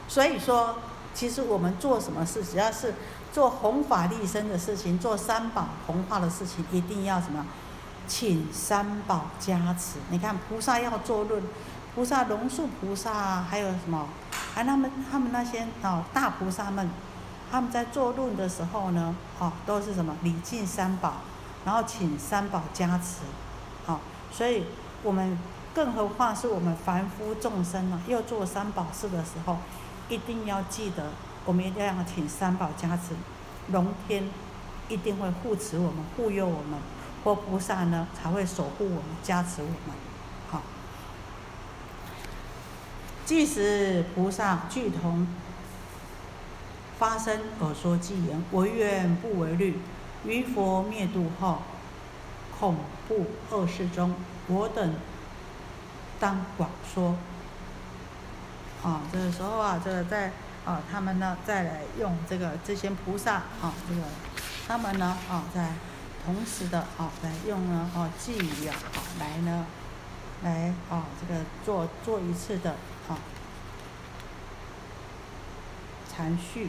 所以说，其实我们做什么事，只要是做弘法利生的事情，做三宝弘化的事情，一定要什么，请三宝加持。你看菩萨要做论，菩萨龙树菩萨，还有什么？还他们他们那些哦大菩萨们，他们在做论的时候呢，哦都是什么礼敬三宝，然后请三宝加持，好，所以我们更何况是我们凡夫众生呢，要做三宝事的时候。一定要记得，我们一定要请三宝加持，龙天一定会护持我们、护佑我们，或菩萨呢才会守护我们、加持我们。好，即使菩萨具同发生而说偈言，唯愿不为虑。于佛灭度后，恐怖恶世中，我等当广说。啊，这个时候啊，这个在啊，他们呢再来用这个这些菩萨啊，这个他们呢啊，在同时的啊来用呢啊寄语啊，来呢来啊这个做做一次的啊禅序，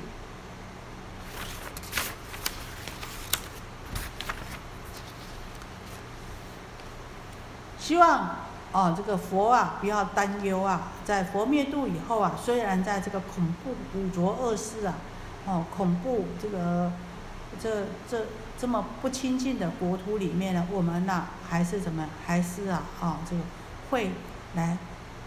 希望。哦，这个佛啊，不要担忧啊，在佛灭度以后啊，虽然在这个恐怖五浊恶世啊，哦，恐怖这个这这这么不清净的国土里面呢，我们呢还是怎么，还是啊啊这个会来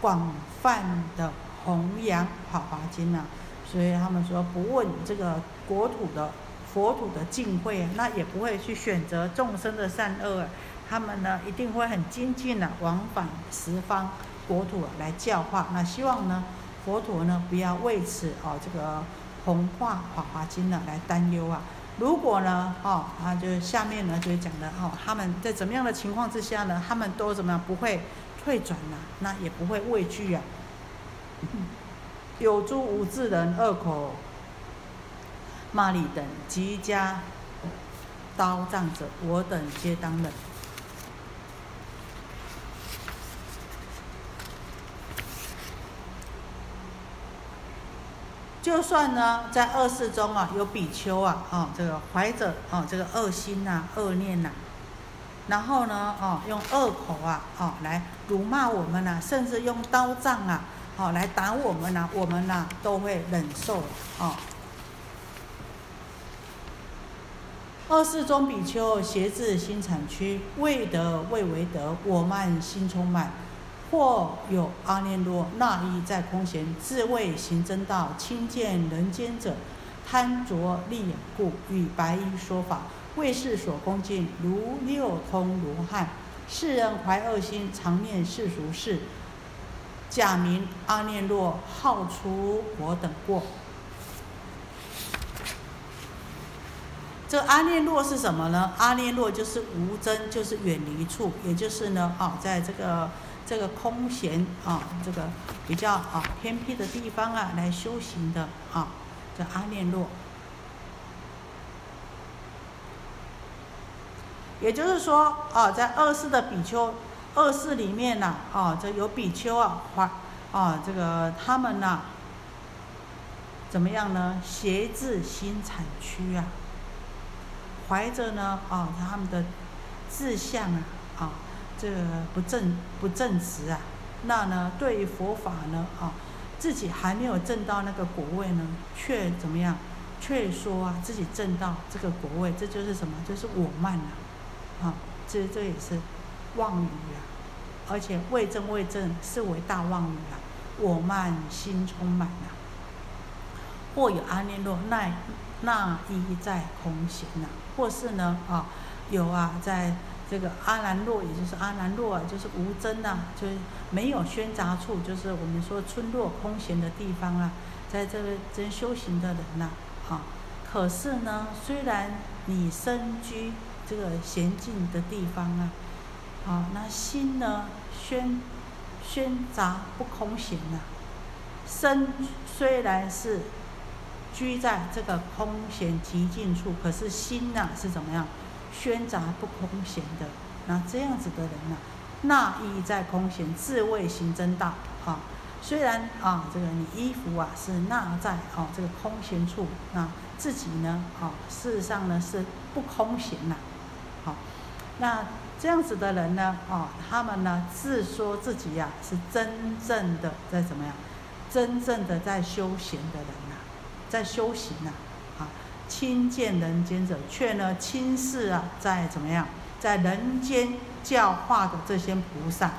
广泛的弘扬《法华经》呢，所以他们说不问这个国土的佛土的敬畏，那也不会去选择众生的善恶。他们呢一定会很精进的往返十方国土来教化。那希望呢佛陀呢不要为此哦这个弘化法华经呢来担忧啊。如果呢哦啊就是下面呢就讲的哦他们在怎么样的情况之下呢他们都怎么样不会退转呐，那也不会畏惧啊。有诸无智人恶口骂力等即加刀杖者，我等皆当忍。就算呢，在恶世中啊，有比丘啊，啊，这个怀着啊这个恶心呐、恶念呐，然后呢，哦，用恶口啊，哦，来辱骂我们呐，甚至用刀杖啊，哦，来打我们呐，我们呐都会忍受啊。恶世中比丘邪自心产区，未得未为得，我慢心充满。或有阿念罗那依在空闲，自谓行真道，亲见人间者，贪着利眼故，与白衣说法，为世所恭敬，如六通罗汉。世人怀恶心，常念世俗事，假名阿念若，号出我等过。这阿念若是什么呢？阿念若就是无真，就是远离处，也就是呢，啊，在这个这个空闲啊，这个比较啊偏僻的地方啊，来修行的啊，这阿念若。也就是说，啊，在二世的比丘，二世里面呢，啊，这有比丘啊，怀啊，这个他们呢，怎么样呢？邪智心产区啊。怀着呢，啊，他们的志向啊，啊，这个不正不正直啊，那呢，对于佛法呢，啊，自己还没有证到那个果位呢，却怎么样？却说啊，自己证到这个果位，这就是什么？就是我慢啊，啊，这这也是妄语啊，而且未正未正是为大妄语啊，我慢心充满啊，或有阿念若那那一在空闲呐。或是呢，啊，有啊，在这个阿兰若，也就是阿兰若啊，就是无真呐，就是没有喧杂处，就是我们说村落空闲的地方啊，在这个真修行的人呐，啊，可是呢，虽然你身居这个闲静的地方啊，好，那心呢喧喧杂不空闲呐，身虽然是。居在这个空闲寂静处，可是心呐是怎么样？喧杂不空闲的。那这样子的人呢，那意在空闲，自谓行真道啊。虽然啊，这个你衣服啊是纳在啊这个空闲处，那自己呢啊，事实上呢是不空闲呐。那这样子的人呢啊，他们呢自说自己呀是真正的在怎么样？真正的在修行的人呐。在修行呐，啊，亲见人间者，却呢轻视啊，在怎么样，在人间教化的这些菩萨。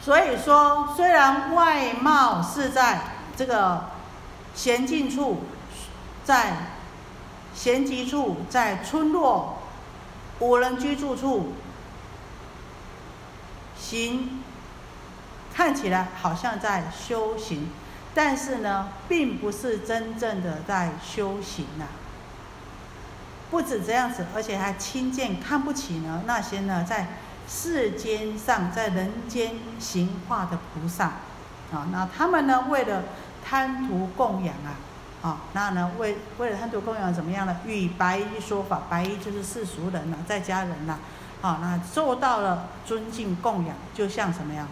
所以说，虽然外貌是在这个闲静处，在闲极处，在村落无人居住处行，看起来好像在修行。但是呢，并不是真正的在修行呐。不止这样子，而且还轻贱看不起呢那些呢在世间上在人间行化的菩萨啊。那他们呢为了贪图供养啊，啊，那呢为为了贪图供养怎么样呢？与白衣说法，白衣就是世俗人呐，在家人呐，啊，那做到了尊敬供养，就像什么样？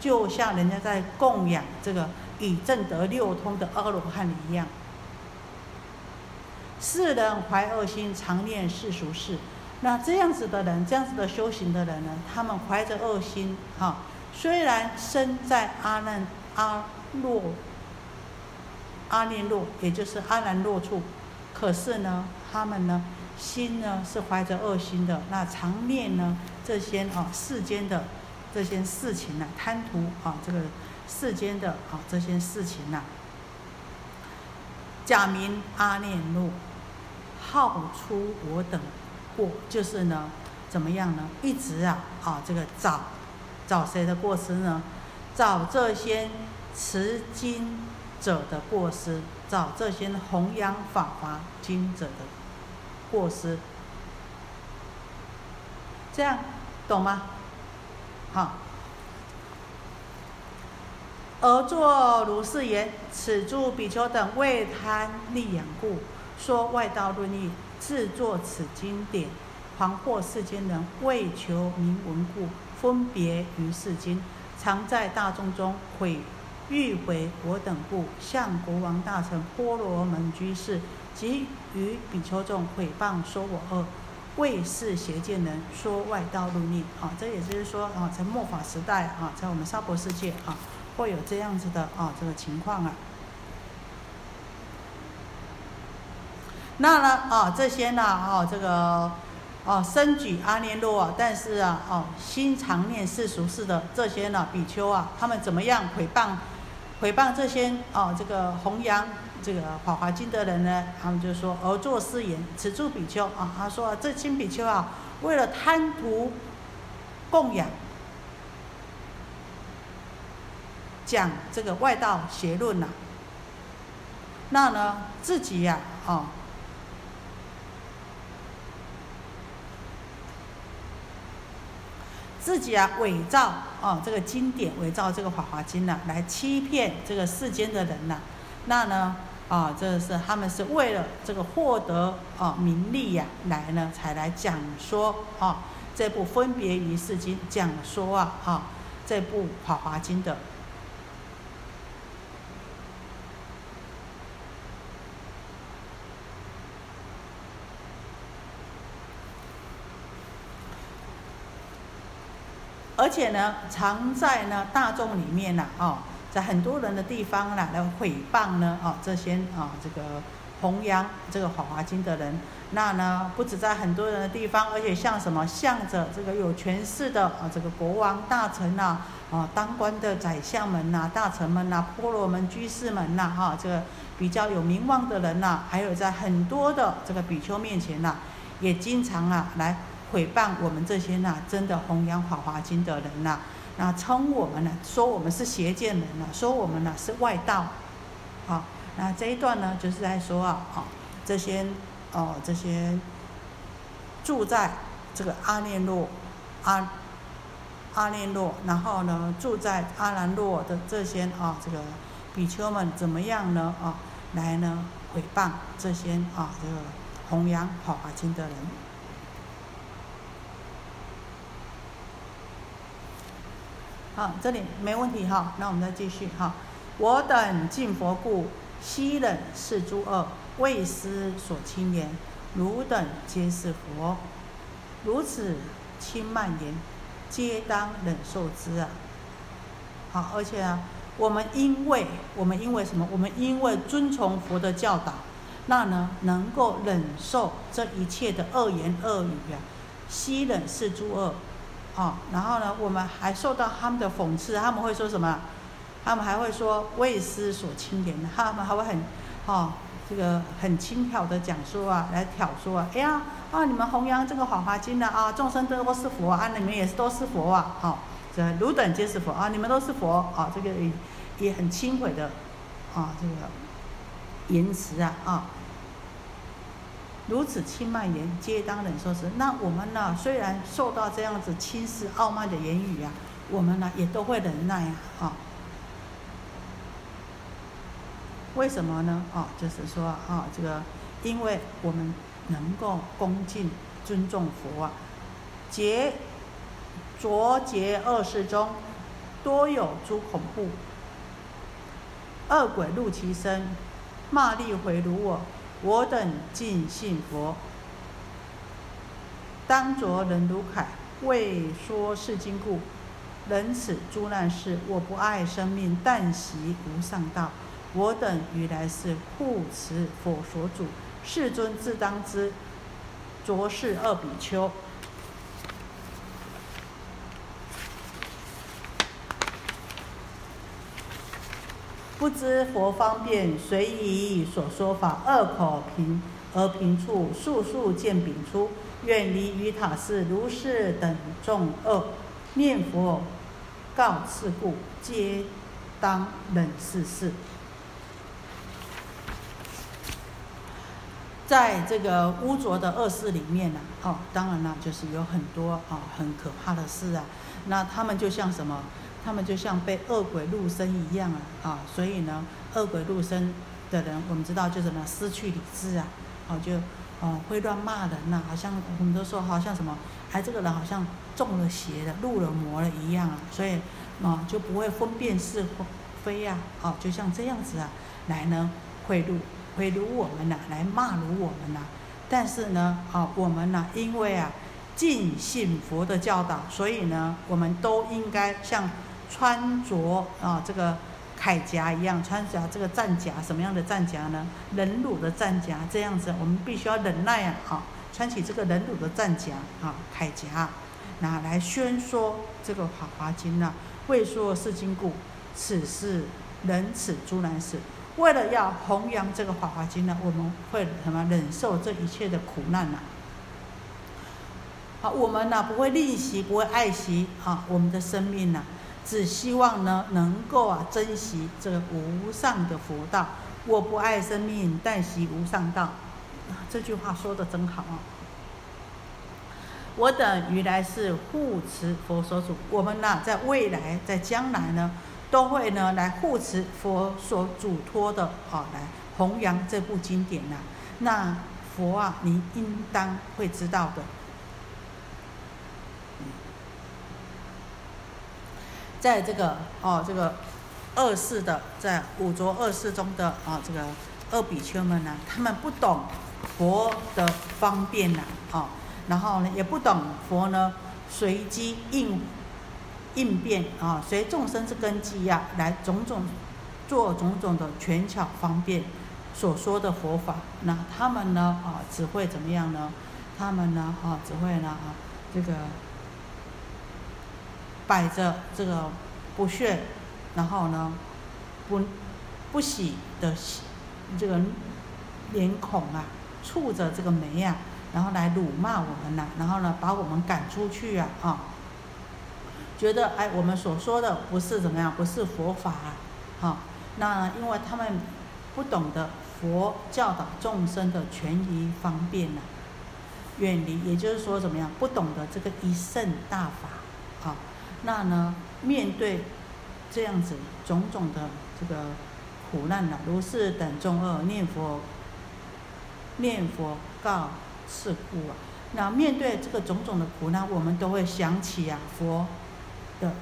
就像人家在供养这个。以正得六通的阿罗汉一样，世人怀恶心，常念世俗事。那这样子的人，这样子的修行的人呢？他们怀着恶心，哈，虽然身在阿难阿洛阿念洛，也就是阿兰若处，可是呢，他们呢，心呢是怀着恶心的。那常念呢这些啊世间的这些事情呢，贪图啊这个。世间的啊这些事情呐，假名阿念若，号出我等过，就是呢，怎么样呢？一直啊啊这个找找谁的过失呢？找这些持经者的过失，找这些弘扬法华经者的过失，这样懂吗？好。而作如是言：此诸比丘等为贪利养故，说外道论义，自作此经典，狂惑世间人，为求名闻故，分别于世经，常在大众中毁欲毁我等故，向国王大臣波罗门居士及于比丘众毁谤说我恶，为是邪见人说外道论义。啊，这也就是说啊，在末法时代啊，在我们娑婆世界啊。会有这样子的啊，这个情况啊。那呢啊，这些呢啊，这个啊，身举阿念罗啊，但是啊哦，心常念世俗事的这些呢比丘啊，他们怎么样诽谤诽谤这些哦，这个弘扬这个《法华经》的人呢，他们就说而作是言：此诸比丘啊，他说这亲比丘啊，为了贪图供养，讲这个外道邪论呐，那呢自己呀，哦。自己啊，伪造哦，这个经典，伪造这个《法华经》呢，来欺骗这个世间的人呐。那呢，啊，这是他们是为了这个获得啊名利呀，来呢才来讲说啊这部分别于世经讲说啊哈这部《法华经》的。而且呢，常在呢大众里面呢，哦，在很多人的地方呢，来诽谤呢，哦，这些啊，这个弘扬这个《法华经》的人，那呢，不止在很多人的地方，而且像什么，向着这个有权势的啊，这个国王大臣呐，啊，当官的宰相们呐，大臣们呐，婆罗门居士们呐，哈，这个比较有名望的人呐，还有在很多的这个比丘面前呐，也经常啊来。诽谤我们这些呐，真的弘扬《法华经》的人呐，那称我们呢，说我们是邪见人呐，说我们呢是外道，好，那这一段呢，就是在说啊，哦，这些哦，这些住在这个阿念洛阿阿念洛，然后呢，住在阿兰洛的这些啊，这个比丘们怎么样呢？啊，来呢诽谤这些啊，这个弘扬《法华经》的人。好，这里没问题哈。那我们再继续哈。我等敬佛故，悉忍是诸恶，为师所轻言。汝等皆是佛，如此轻慢言，皆当忍受之啊。好，而且啊，我们因为我们因为什么？我们因为遵从佛的教导，那呢，能够忍受这一切的恶言恶语啊。悉忍是诸恶。哦，然后呢，我们还受到他们的讽刺，他们会说什么？他们还会说为师所轻言，他们还会很，哦，这个很轻佻的讲说啊，来挑唆啊，哎呀，啊，你们弘扬这个《法华经》的啊，众生都是佛啊，你们也是都是佛啊，好，这汝等皆是佛啊，你们都是佛啊，这个也也很轻毁的，啊，这个言辞啊，啊。如此轻慢言，皆当忍受时。那我们呢？虽然受到这样子轻视、傲慢的言语啊，我们呢也都会忍耐啊。为什么呢？啊，就是说啊，这个，因为我们能够恭敬、尊重佛啊。劫浊劫恶世中，多有诸恐怖，恶鬼入其身，骂力回辱我。我等尽信佛，当着人如铠，为说是经故，人此诸难事。我不爱生命，但习无上道。我等于来是护持佛所主，世尊自当知。浊世二比丘。不知佛方便，随以所说法，恶口平而平处，速速见丙出，远离于塔寺，如是等众恶，念佛告次故，皆当忍世事。在这个污浊的恶世里面呢，哦，当然了，就是有很多啊很可怕的事啊，那他们就像什么？他们就像被恶鬼入身一样啊，啊，所以呢，恶鬼入身的人，我们知道就什么失去理智啊，哦，就哦会乱骂人呐，好像我们都说好像什么，哎，这个人好像中了邪了，入了魔了一样啊，所以啊就不会分辨是非呀，哦，就像这样子啊，来呢贿赂贿赂我们呐，来骂辱我们呐，但是呢，啊，我们呢，因为啊尽信佛的教导，所以呢，我们都应该像。穿着啊，这个铠甲一样，穿着这个战甲，什么样的战甲呢？忍辱的战甲，这样子，我们必须要忍耐啊！啊，穿起这个忍辱的战甲啊，铠甲，拿来宣说这个《法华经》呢，为说是经故，此是忍此诸难事。为了要弘扬这个《法华经》呢，我们会什么忍受这一切的苦难呢？好，我们呢不会吝惜，不会爱惜啊我们的生命呢，只希望呢能够啊珍惜这个无上的佛道。我不爱生命，但惜无上道。这句话说的真好啊！我等于来是护持佛所主，我们呢在未来在将来呢，都会呢来护持佛所嘱托的啊，来弘扬这部经典呐。那佛啊，你应当会知道的。在这个哦，这个二世的，在五浊二世中的啊，这个二比丘们呢，他们不懂佛的方便呐，啊，然后呢，也不懂佛呢随机应应变啊，随众生之根基呀，来种种做种种的权巧方便所说的佛法，那他们呢啊，只会怎么样呢？他们呢啊，只会呢啊，这个。摆着这个不屑，然后呢，不不喜的这个脸孔啊，蹙着这个眉呀，然后来辱骂我们呐，然后呢，把我们赶出去啊啊！觉得哎，我们所说的不是怎么样，不是佛法啊，好，那因为他们不懂得佛教导众生的权宜方便呐，远离，也就是说怎么样，不懂得这个一圣大法，好。那呢？面对这样子种种的这个苦难呢，如是等众恶念佛，念佛告是故啊。那面对这个种种的苦难，我们都会想起啊佛的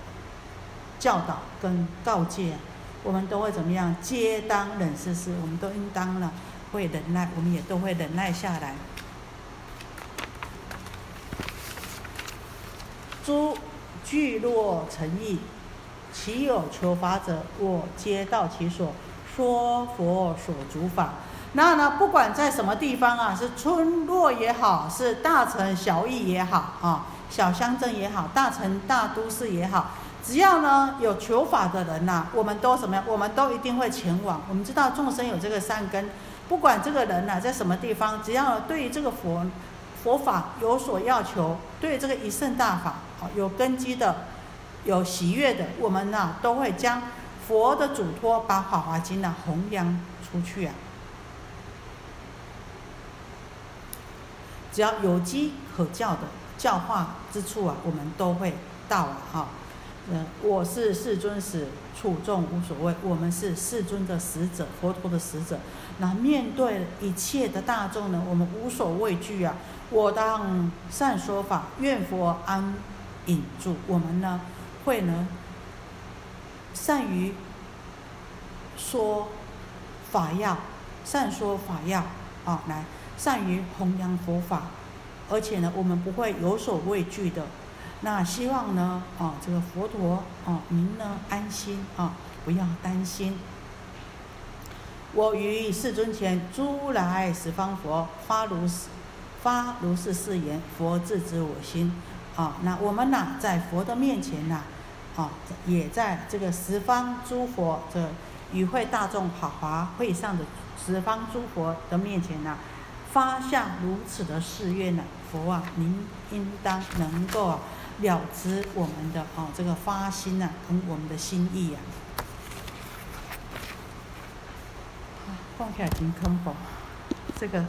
教导跟告诫，我们都会怎么样？皆当忍世事，我们都应当呢会忍耐，我们也都会忍耐下来。诸。聚落成意，其有求法者，我皆到其所，说佛所主法。那呢，不管在什么地方啊，是村落也好，是大城小邑也好啊，小乡镇也好，大城大都市也好，只要呢有求法的人呐，我们都什么样？我们都一定会前往。我们知道众生有这个善根，不管这个人呐在什么地方，只要对于这个佛。佛法有所要求，对这个一圣大法有根基的、有喜悦的，我们呢都会将佛的嘱托，把《法华经》呢弘扬出去啊。只要有机可教的教化之处啊，我们都会到啊。哈，嗯，我是世尊使，处众无所谓。我们是世尊的使者，佛陀的使者。那面对一切的大众呢，我们无所畏惧啊。我当善说法，愿佛安引住。我们呢，会呢，善于说法要，善说法要啊，来善于弘扬佛法，而且呢，我们不会有所畏惧的。那希望呢，啊，这个佛陀啊，您呢安心啊，不要担心。我于世尊前，诸来十方佛发如是。发如是誓言，佛自知我心，啊，那我们呢，在佛的面前呢，啊，也在这个十方诸佛这与会大众好华会上的十方诸佛的面前呢，发下如此的誓愿呢，佛啊，您应当能够啊了知我们的啊这个发心啊，跟我们的心意呀。放下金坑宝，这个。